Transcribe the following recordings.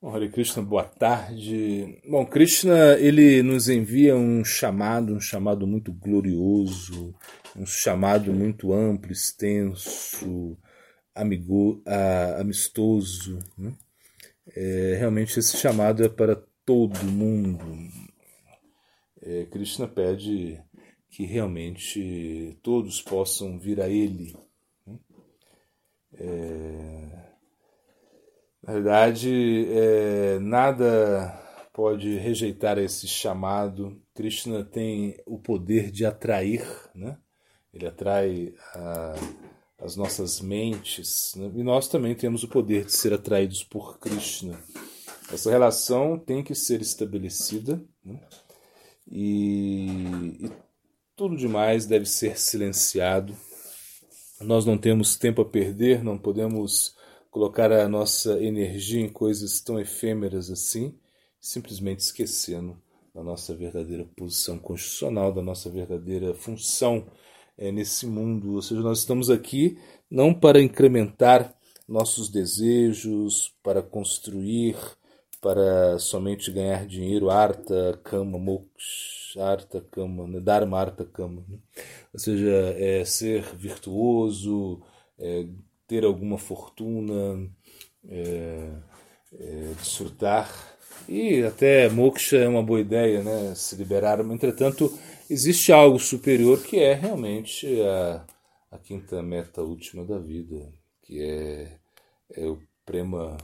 Bom, Hare Krishna, boa tarde. Bom, Krishna, ele nos envia um chamado, um chamado muito glorioso, um chamado muito amplo, extenso, amigo, amistoso. Né? É, realmente esse chamado é para todo mundo. É, Krishna pede que realmente todos possam vir a ele. Né? É, na verdade, é, nada pode rejeitar esse chamado. Krishna tem o poder de atrair, né? ele atrai a, as nossas mentes, né? e nós também temos o poder de ser atraídos por Krishna. Essa relação tem que ser estabelecida né? e, e tudo demais deve ser silenciado. Nós não temos tempo a perder, não podemos colocar a nossa energia em coisas tão efêmeras assim, simplesmente esquecendo da nossa verdadeira posição constitucional, da nossa verdadeira função é, nesse mundo. Ou seja, nós estamos aqui não para incrementar nossos desejos, para construir, para somente ganhar dinheiro, arta, kama, moksha, arta, kama, né? dharma, arta, kama. Né? Ou seja, é, ser virtuoso, é, ter alguma fortuna, é, é, desfrutar. E até moksha é uma boa ideia, né? se liberar. Entretanto, existe algo superior que é realmente a, a quinta meta última da vida, que é, é o prema,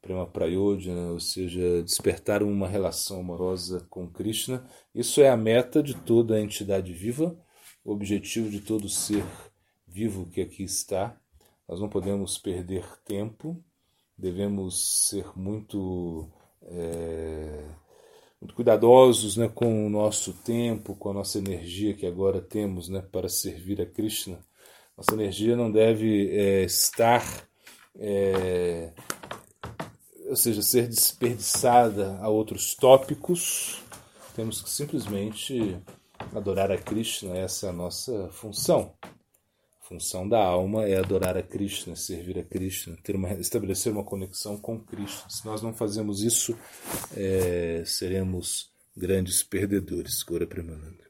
prema prayodhana, ou seja, despertar uma relação amorosa com Krishna. Isso é a meta de toda a entidade viva, o objetivo de todo ser vivo que aqui está. Nós não podemos perder tempo, devemos ser muito, é, muito cuidadosos né, com o nosso tempo, com a nossa energia que agora temos né, para servir a Krishna. Nossa energia não deve é, estar, é, ou seja, ser desperdiçada a outros tópicos. Temos que simplesmente adorar a Krishna, essa é a nossa função função da alma é adorar a Krishna, servir a Krishna, ter uma, estabelecer uma conexão com Krishna. Se nós não fazemos isso, é, seremos grandes perdedores. Gora Premananda.